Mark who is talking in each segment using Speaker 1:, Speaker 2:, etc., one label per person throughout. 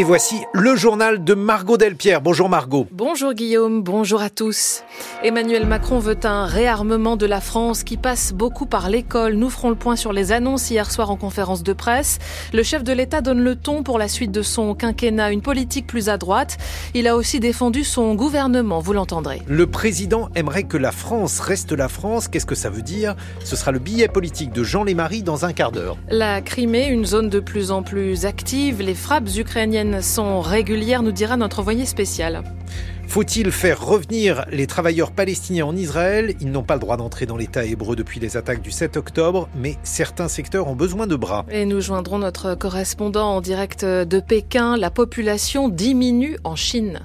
Speaker 1: Et voici le journal de Margot Delpierre. Bonjour Margot.
Speaker 2: Bonjour Guillaume, bonjour à tous. Emmanuel Macron veut un réarmement de la France qui passe beaucoup par l'école. Nous ferons le point sur les annonces hier soir en conférence de presse. Le chef de l'État donne le ton pour la suite de son quinquennat, une politique plus à droite. Il a aussi défendu son gouvernement, vous l'entendrez.
Speaker 1: Le président aimerait que la France reste la France. Qu'est-ce que ça veut dire? Ce sera le billet politique de Jean Lémarie dans un quart d'heure.
Speaker 2: La Crimée, une zone de plus en plus active. Les frappes ukrainiennes sont régulières, nous dira notre envoyé spécial.
Speaker 1: Faut-il faire revenir les travailleurs palestiniens en Israël? Ils n'ont pas le droit d'entrer dans l'État hébreu depuis les attaques du 7 octobre, mais certains secteurs ont besoin de bras.
Speaker 2: Et nous joindrons notre correspondant en direct de Pékin. La population diminue en Chine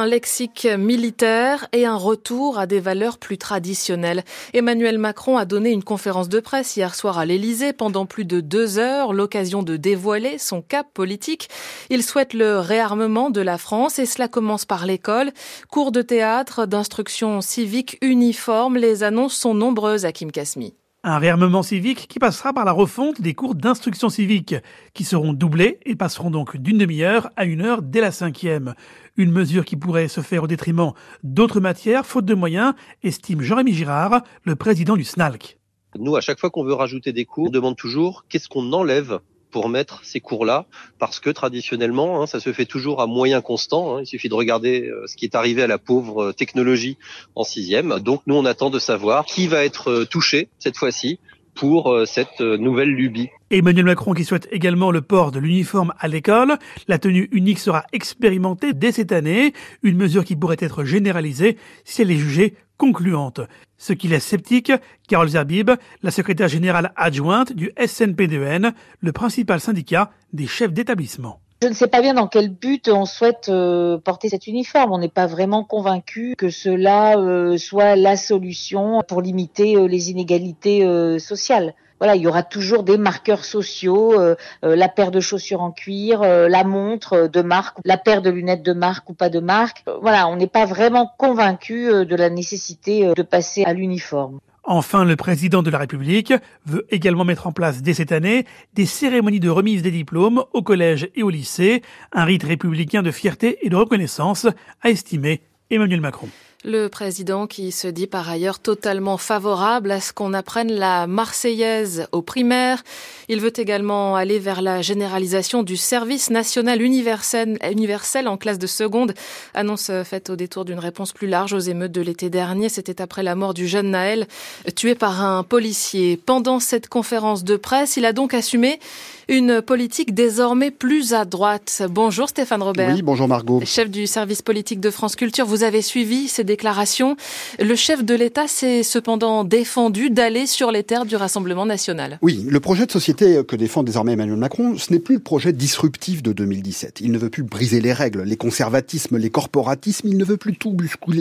Speaker 2: un lexique militaire et un retour à des valeurs plus traditionnelles. Emmanuel Macron a donné une conférence de presse hier soir à l'Élysée pendant plus de deux heures, l'occasion de dévoiler son cap politique. Il souhaite le réarmement de la France et cela commence par l'école. Cours de théâtre, d'instruction civique uniforme, les annonces sont nombreuses à Kim Kasmi.
Speaker 3: Un réarmement civique qui passera par la refonte des cours d'instruction civique, qui seront doublés et passeront donc d'une demi-heure à une heure dès la cinquième. Une mesure qui pourrait se faire au détriment d'autres matières, faute de moyens, estime Jean-Rémy Girard, le président du SNALC.
Speaker 4: Nous, à chaque fois qu'on veut rajouter des cours, on demande toujours qu'est-ce qu'on enlève pour mettre ces cours-là, parce que traditionnellement, hein, ça se fait toujours à moyen constant. Hein. il suffit de regarder euh, ce qui est arrivé à la pauvre euh, technologie en sixième. Donc nous, on attend de savoir qui va être euh, touché cette fois-ci pour cette nouvelle lubie.
Speaker 3: Emmanuel Macron qui souhaite également le port de l'uniforme à l'école. La tenue unique sera expérimentée dès cette année, une mesure qui pourrait être généralisée si elle est jugée concluante. Ce qui laisse sceptique Carole Zerbib, la secrétaire générale adjointe du SNPDN, le principal syndicat des chefs d'établissement.
Speaker 5: Je ne sais pas bien dans quel but on souhaite euh, porter cet uniforme. On n'est pas vraiment convaincu que cela euh, soit la solution pour limiter euh, les inégalités sociales voilà, il y aura toujours des marqueurs sociaux, la paire de chaussures en cuir, la montre de marque, la paire de lunettes de marque ou pas de marque. voilà, on n'est pas vraiment convaincu de la nécessité de passer à l'uniforme.
Speaker 3: Enfin, le président de la République veut également mettre en place dès cette année des cérémonies de remise des diplômes au collège et au lycée, un rite républicain de fierté et de reconnaissance, a estimé Emmanuel Macron.
Speaker 2: Le président qui se dit par ailleurs totalement favorable à ce qu'on apprenne la Marseillaise aux primaires. Il veut également aller vers la généralisation du service national universel, universel en classe de seconde. Annonce faite au détour d'une réponse plus large aux émeutes de l'été dernier. C'était après la mort du jeune Naël, tué par un policier. Pendant cette conférence de presse, il a donc assumé une politique désormais plus à droite. Bonjour Stéphane Robert.
Speaker 6: Oui, bonjour Margot.
Speaker 2: Chef du service politique de France Culture, vous avez suivi ces déclaration. Le chef de l'État s'est cependant défendu d'aller sur les terres du Rassemblement national.
Speaker 6: Oui, le projet de société que défend désormais Emmanuel Macron, ce n'est plus le projet disruptif de 2017. Il ne veut plus briser les règles, les conservatismes, les corporatismes, il ne veut plus tout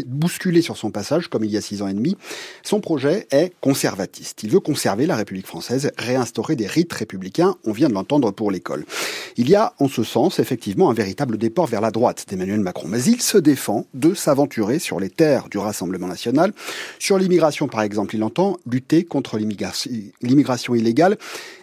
Speaker 6: bousculer, sur son passage comme il y a six ans et demi. Son projet est conservatiste. Il veut conserver la République française, réinstaurer des rites républicains, on vient de l'entendre pour l'école. Il y a en ce sens effectivement un véritable déport vers la droite d'Emmanuel Macron, mais il se défend de s'aventurer sur les du Rassemblement national. Sur l'immigration, par exemple, il entend lutter contre l'immigration illégale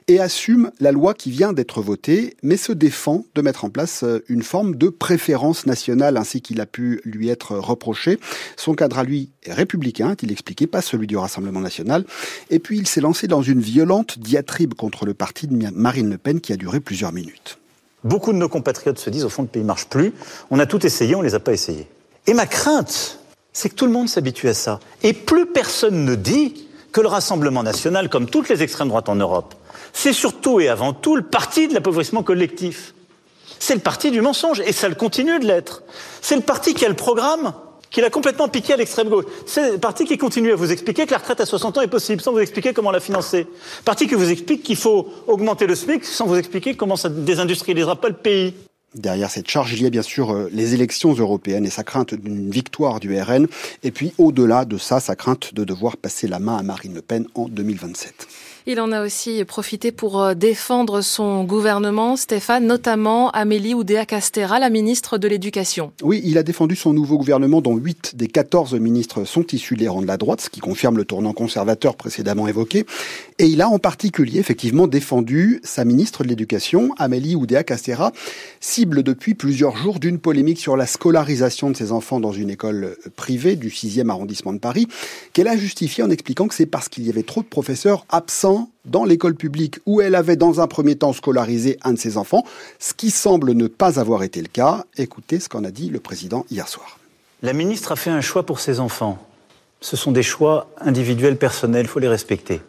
Speaker 6: et assume la loi qui vient d'être votée, mais se défend de mettre en place euh, une forme de préférence nationale ainsi qu'il a pu lui être reproché. Son cadre à lui est républicain, il expliqué, pas celui du Rassemblement national. Et puis il s'est lancé dans une violente diatribe contre le parti de Marine Le Pen qui a duré plusieurs minutes.
Speaker 7: Beaucoup de nos compatriotes se disent au fond le pays marche plus. On a tout essayé, on les a pas essayés. Et ma crainte, c'est que tout le monde s'habitue à ça. Et plus personne ne dit que le Rassemblement national, comme toutes les extrêmes droites en Europe, c'est surtout et avant tout le parti de l'appauvrissement collectif. C'est le parti du mensonge, et ça le continue de l'être. C'est le parti qui a le programme qu'il a complètement piqué à l'extrême gauche. C'est le parti qui continue à vous expliquer que la retraite à 60 ans est possible, sans vous expliquer comment la financer. Le parti qui vous explique qu'il faut augmenter le SMIC, sans vous expliquer comment ça désindustrialisera pas le pays.
Speaker 6: Derrière cette charge, il y a bien sûr euh, les élections européennes et sa crainte d'une victoire du RN. Et puis au-delà de ça, sa crainte de devoir passer la main à Marine Le Pen en 2027.
Speaker 2: Il en a aussi profité pour euh, défendre son gouvernement, Stéphane, notamment Amélie Oudéa-Castera, la ministre de l'Éducation.
Speaker 6: Oui, il a défendu son nouveau gouvernement dont 8 des 14 ministres sont issus des rangs de la droite, ce qui confirme le tournant conservateur précédemment évoqué. Et il a en particulier effectivement défendu sa ministre de l'Éducation, Amélie Oudéa-Castera, cible depuis plusieurs jours d'une polémique sur la scolarisation de ses enfants dans une école privée du 6e arrondissement de Paris, qu'elle a justifié en expliquant que c'est parce qu'il y avait trop de professeurs absents dans l'école publique où elle avait dans un premier temps scolarisé un de ses enfants, ce qui semble ne pas avoir été le cas. Écoutez ce qu'en a dit le président hier soir.
Speaker 7: La ministre a fait un choix pour ses enfants. Ce sont des choix individuels, personnels, il faut les respecter.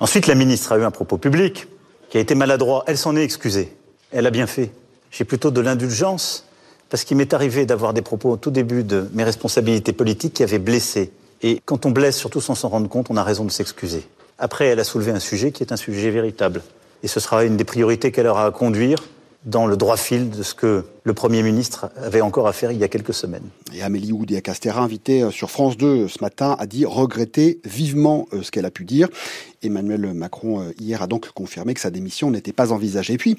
Speaker 7: Ensuite, la ministre a eu un propos public qui a été maladroit. Elle s'en est excusée. Elle a bien fait. J'ai plutôt de l'indulgence parce qu'il m'est arrivé d'avoir des propos au tout début de mes responsabilités politiques qui avaient blessé. Et quand on blesse, surtout sans s'en rendre compte, on a raison de s'excuser. Après, elle a soulevé un sujet qui est un sujet véritable. Et ce sera une des priorités qu'elle aura à conduire dans le droit fil de ce que le Premier ministre avait encore à faire il y a quelques semaines.
Speaker 6: Et Amélie Oudéa-Castera, invitée euh, sur France 2 euh, ce matin, a dit regretter vivement euh, ce qu'elle a pu dire. Emmanuel Macron, hier, a donc confirmé que sa démission n'était pas envisagée. Et puis,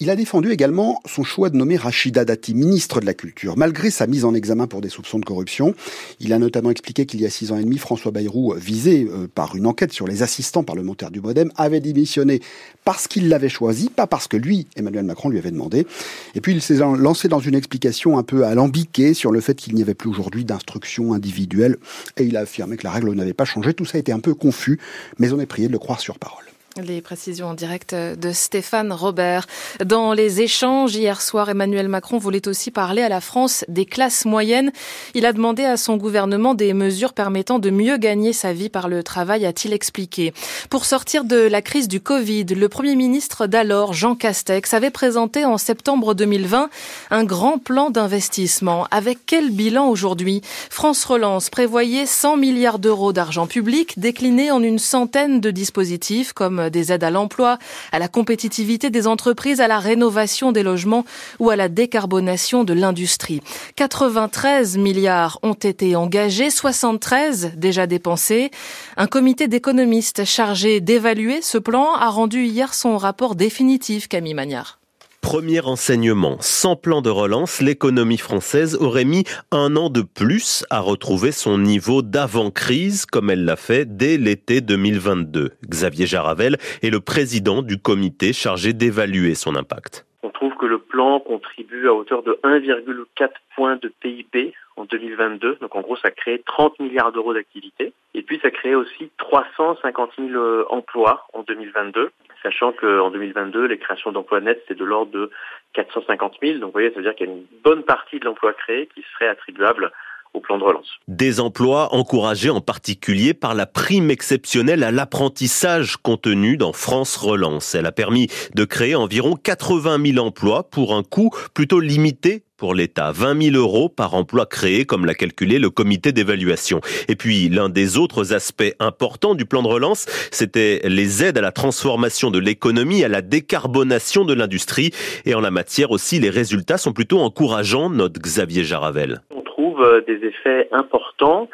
Speaker 6: il a défendu également son choix de nommer Rachida Dati ministre de la Culture, malgré sa mise en examen pour des soupçons de corruption. Il a notamment expliqué qu'il y a six ans et demi, François Bayrou, visé par une enquête sur les assistants parlementaires du Modem, avait démissionné parce qu'il l'avait choisi, pas parce que lui, Emmanuel Macron, lui avait demandé. Et puis, il s'est lancé dans une explication un peu alambiquée sur le fait qu'il n'y avait plus aujourd'hui d'instruction individuelle et il a affirmé que la règle n'avait pas changé. Tout ça été un peu confus, mais on est prié de le croire sur parole.
Speaker 2: Les précisions en direct de Stéphane Robert. Dans les échanges hier soir, Emmanuel Macron voulait aussi parler à la France des classes moyennes. Il a demandé à son gouvernement des mesures permettant de mieux gagner sa vie par le travail, a-t-il expliqué. Pour sortir de la crise du Covid, le Premier ministre d'alors, Jean Castex, avait présenté en septembre 2020 un grand plan d'investissement. Avec quel bilan aujourd'hui? France Relance prévoyait 100 milliards d'euros d'argent public déclinés en une centaine de dispositifs des aides à l'emploi, à la compétitivité des entreprises, à la rénovation des logements ou à la décarbonation de l'industrie. 93 milliards ont été engagés, 73 déjà dépensés. Un comité d'économistes chargé d'évaluer ce plan a rendu hier son rapport définitif, Camille Magnard.
Speaker 8: Premier enseignement, sans plan de relance, l'économie française aurait mis un an de plus à retrouver son niveau d'avant-crise, comme elle l'a fait dès l'été 2022. Xavier Jaravel est le président du comité chargé d'évaluer son impact.
Speaker 9: On trouve que le plan contribue à hauteur de 1,4 points de PIB en 2022. Donc en gros, ça crée 30 milliards d'euros d'activité. Et puis ça crée aussi 350 000 euh, emplois en 2022 sachant qu'en 2022, les créations d'emplois nets, c'est de l'ordre de 450 000. Donc vous voyez, ça veut dire qu'il y a une bonne partie de l'emploi créé qui serait attribuable au plan de relance.
Speaker 8: Des emplois encouragés en particulier par la prime exceptionnelle à l'apprentissage contenue dans France Relance. Elle a permis de créer environ 80 000 emplois pour un coût plutôt limité pour l'État. 20 000 euros par emploi créé, comme l'a calculé le comité d'évaluation. Et puis, l'un des autres aspects importants du plan de relance, c'était les aides à la transformation de l'économie, à la décarbonation de l'industrie. Et en la matière aussi, les résultats sont plutôt encourageants, note Xavier Jaravel.
Speaker 9: Euh, des effets importants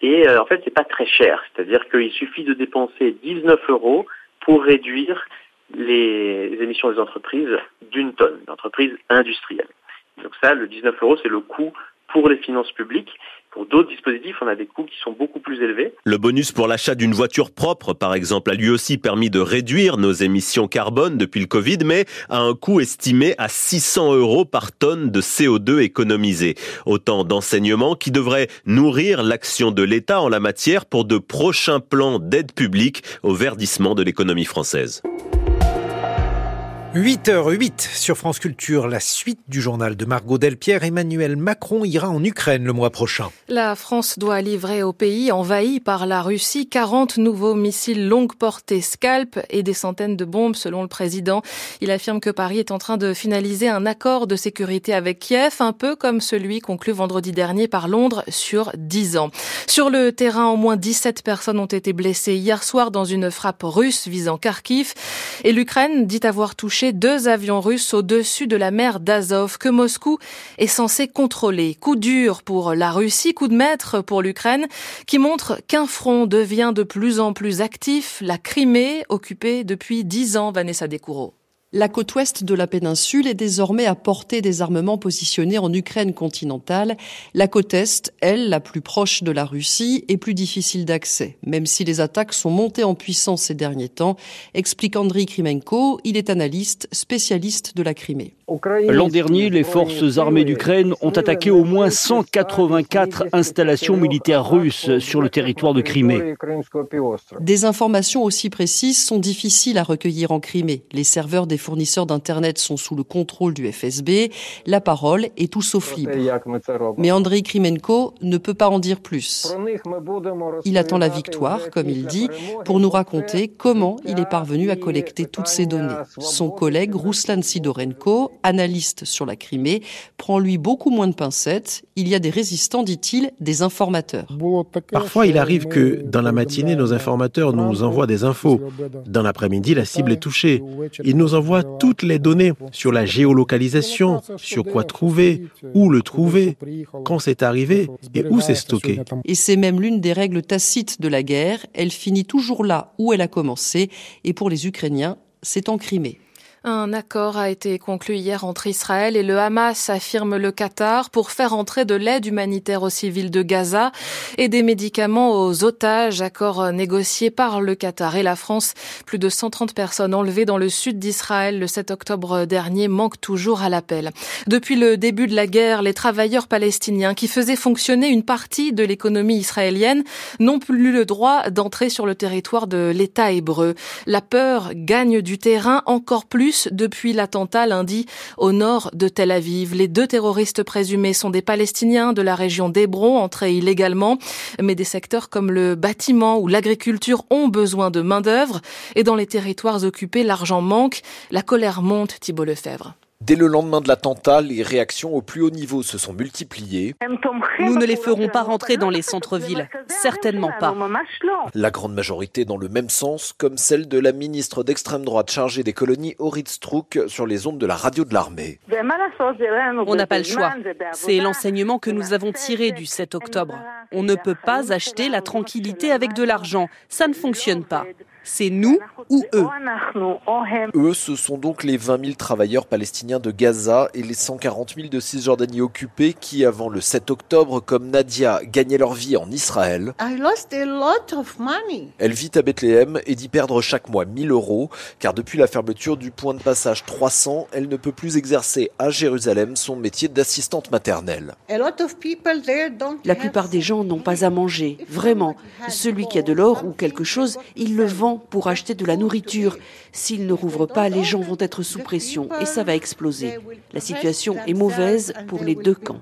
Speaker 9: et euh, en fait, c'est pas très cher. C'est-à-dire qu'il suffit de dépenser 19 euros pour réduire les émissions des entreprises d'une tonne, d'entreprises industrielles. Donc ça, le 19 euros, c'est le coût pour les finances publiques. Pour d'autres dispositifs, on a des coûts qui sont beaucoup plus élevés.
Speaker 8: Le bonus pour l'achat d'une voiture propre, par exemple, a lui aussi permis de réduire nos émissions carbone depuis le Covid, mais à un coût estimé à 600 euros par tonne de CO2 économisé. Autant d'enseignements qui devraient nourrir l'action de l'État en la matière pour de prochains plans d'aide publique au verdissement de l'économie française.
Speaker 1: 8h08 sur France Culture, la suite du journal de Margot Delpierre. Emmanuel Macron ira en Ukraine le mois prochain.
Speaker 2: La France doit livrer au pays envahi par la Russie 40 nouveaux missiles longue portée Scalp et des centaines de bombes selon le président. Il affirme que Paris est en train de finaliser un accord de sécurité avec Kiev, un peu comme celui conclu vendredi dernier par Londres sur 10 ans. Sur le terrain, au moins 17 personnes ont été blessées hier soir dans une frappe russe visant Kharkiv et l'Ukraine dit avoir touché deux avions russes au-dessus de la mer d'Azov que Moscou est censé contrôler. Coup dur pour la Russie, coup de maître pour l'Ukraine, qui montre qu'un front devient de plus en plus actif, la Crimée, occupée depuis dix ans, Vanessa Descoureaux.
Speaker 10: La côte ouest de la péninsule est désormais à portée des armements positionnés en Ukraine continentale. La côte est, elle, la plus proche de la Russie, est plus difficile d'accès, même si les attaques sont montées en puissance ces derniers temps, explique Andriy Krimenko. Il est analyste, spécialiste de la Crimée.
Speaker 11: L'an dernier, les forces armées d'Ukraine ont attaqué au moins 184 installations militaires russes sur le territoire de Crimée.
Speaker 10: Des informations aussi précises sont difficiles à recueillir en Crimée. Les serveurs des fournisseurs d'Internet sont sous le contrôle du FSB. La parole est tout sauf libre. Mais Andrei Krimenko ne peut pas en dire plus. Il attend la victoire, comme il dit, pour nous raconter comment il est parvenu à collecter toutes ces données. Son collègue Ruslan Sidorenko, analyste sur la Crimée, prend lui beaucoup moins de pincettes. Il y a des résistants, dit-il, des informateurs.
Speaker 12: Parfois, il arrive que dans la matinée, nos informateurs nous envoient des infos. Dans l'après-midi, la cible est touchée. Ils nous envoient toutes les données sur la géolocalisation, sur quoi trouver, où le trouver, quand c'est arrivé et où c'est stocké.
Speaker 10: Et c'est même l'une des règles tacites de la guerre. Elle finit toujours là où elle a commencé. Et pour les Ukrainiens, c'est en Crimée.
Speaker 2: Un accord a été conclu hier entre Israël et le Hamas, affirme le Qatar, pour faire entrer de l'aide humanitaire aux civils de Gaza et des médicaments aux otages. Accord négocié par le Qatar et la France. Plus de 130 personnes enlevées dans le sud d'Israël le 7 octobre dernier manquent toujours à l'appel. Depuis le début de la guerre, les travailleurs palestiniens qui faisaient fonctionner une partie de l'économie israélienne n'ont plus le droit d'entrer sur le territoire de l'État hébreu. La peur gagne du terrain encore plus depuis l'attentat lundi au nord de Tel Aviv. Les deux terroristes présumés sont des Palestiniens de la région d'Hébron, entrés illégalement, mais des secteurs comme le bâtiment ou l'agriculture ont besoin de main-d'œuvre et dans les territoires occupés, l'argent manque. La colère monte, Thibault Lefebvre.
Speaker 13: Dès le lendemain de l'attentat, les réactions au plus haut niveau se sont multipliées.
Speaker 14: Nous ne les ferons pas rentrer dans les centres-villes, certainement pas.
Speaker 13: La grande majorité dans le même sens, comme celle de la ministre d'extrême droite chargée des colonies, Orit Strouk, sur les ondes de la radio de l'armée.
Speaker 14: On n'a pas le choix. C'est l'enseignement que nous avons tiré du 7 octobre. On ne peut pas acheter la tranquillité avec de l'argent. Ça ne fonctionne pas. C'est nous ou eux.
Speaker 13: Eux, ce sont donc les 20 000 travailleurs palestiniens de Gaza et les 140 000 de Cisjordanie occupés qui, avant le 7 octobre, comme Nadia, gagnaient leur vie en Israël. Elle vit à Bethléem et dit perdre chaque mois 1000 euros, car depuis la fermeture du point de passage 300, elle ne peut plus exercer à Jérusalem son métier d'assistante maternelle.
Speaker 14: La plupart des gens n'ont pas à manger, vraiment. Celui qui a de l'or ou quelque chose, il le vend pour acheter de la nourriture. S'ils ne rouvrent pas, les gens vont être sous pression et ça va exploser. La situation est mauvaise pour les deux camps.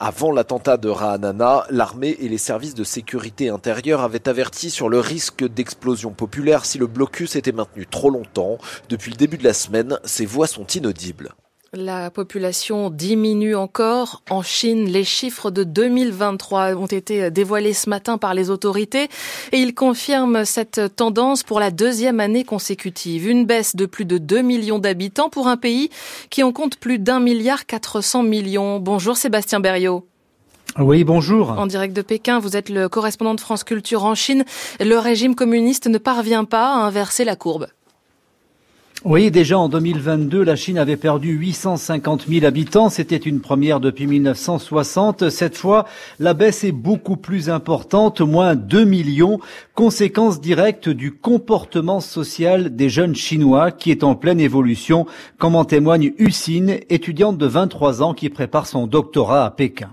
Speaker 13: Avant l'attentat de Ra'anana, l'armée et les services de sécurité intérieure avaient averti sur le risque d'explosion populaire si le blocus était maintenu trop longtemps. Depuis le début de la semaine, ces voix sont inaudibles.
Speaker 2: La population diminue encore. En Chine, les chiffres de 2023 ont été dévoilés ce matin par les autorités et ils confirment cette tendance pour la deuxième année consécutive. Une baisse de plus de 2 millions d'habitants pour un pays qui en compte plus d'un milliard 400 millions. Bonjour Sébastien Berriot.
Speaker 15: Oui, bonjour.
Speaker 2: En direct de Pékin, vous êtes le correspondant de France Culture en Chine. Le régime communiste ne parvient pas à inverser la courbe.
Speaker 15: Oui, déjà en 2022, la Chine avait perdu 850 000 habitants. C'était une première depuis 1960. Cette fois, la baisse est beaucoup plus importante, moins 2 millions, conséquence directe du comportement social des jeunes Chinois qui est en pleine évolution, comme en témoigne Husine, étudiante de 23 ans qui prépare son doctorat à Pékin.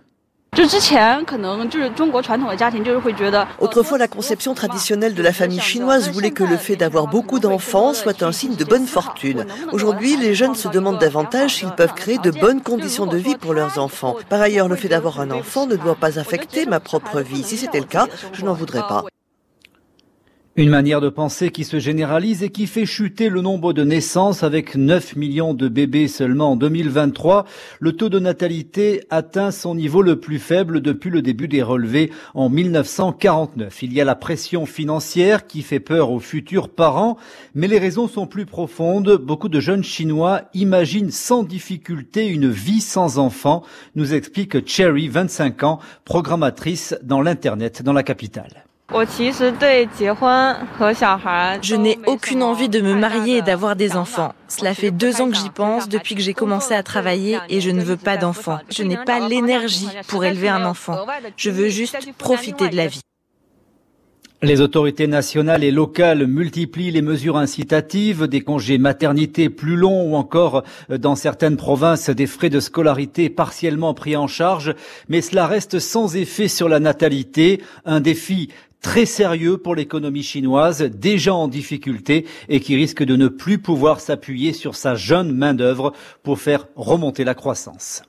Speaker 16: Autrefois, la conception traditionnelle de la famille chinoise voulait que le fait d'avoir beaucoup d'enfants soit un signe de bonne fortune. Aujourd'hui, les jeunes se demandent davantage s'ils peuvent créer de bonnes conditions de vie pour leurs enfants. Par ailleurs, le fait d'avoir un enfant ne doit pas affecter ma propre vie. Si c'était le cas, je n'en voudrais pas.
Speaker 15: Une manière de penser qui se généralise et qui fait chuter le nombre de naissances avec 9 millions de bébés seulement en 2023. Le taux de natalité atteint son niveau le plus faible depuis le début des relevés en 1949. Il y a la pression financière qui fait peur aux futurs parents, mais les raisons sont plus profondes. Beaucoup de jeunes Chinois imaginent sans difficulté une vie sans enfants, nous explique Cherry, 25 ans, programmatrice dans l'Internet dans la capitale.
Speaker 17: Je n'ai aucune envie de me marier et d'avoir des enfants. Cela fait deux ans que j'y pense depuis que j'ai commencé à travailler et je ne veux pas d'enfants. Je n'ai pas l'énergie pour élever un enfant. Je veux juste profiter de la vie.
Speaker 15: Les autorités nationales et locales multiplient les mesures incitatives, des congés maternité plus longs ou encore, euh, dans certaines provinces, des frais de scolarité partiellement pris en charge, mais cela reste sans effet sur la natalité, un défi très sérieux pour l'économie chinoise, déjà en difficulté et qui risque de ne plus pouvoir s'appuyer sur sa jeune main-d'œuvre pour faire remonter la croissance.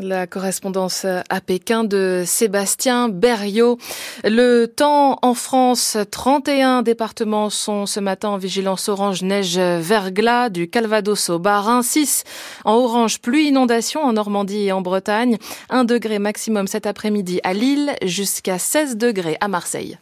Speaker 2: La correspondance à Pékin de Sébastien Berriot. Le temps en France, 31 départements sont ce matin en vigilance orange neige verglas du Calvados au Bas-Rhin, 6 en orange pluie inondation en Normandie et en Bretagne, 1 degré maximum cet après-midi à Lille jusqu'à 16 degrés à Marseille.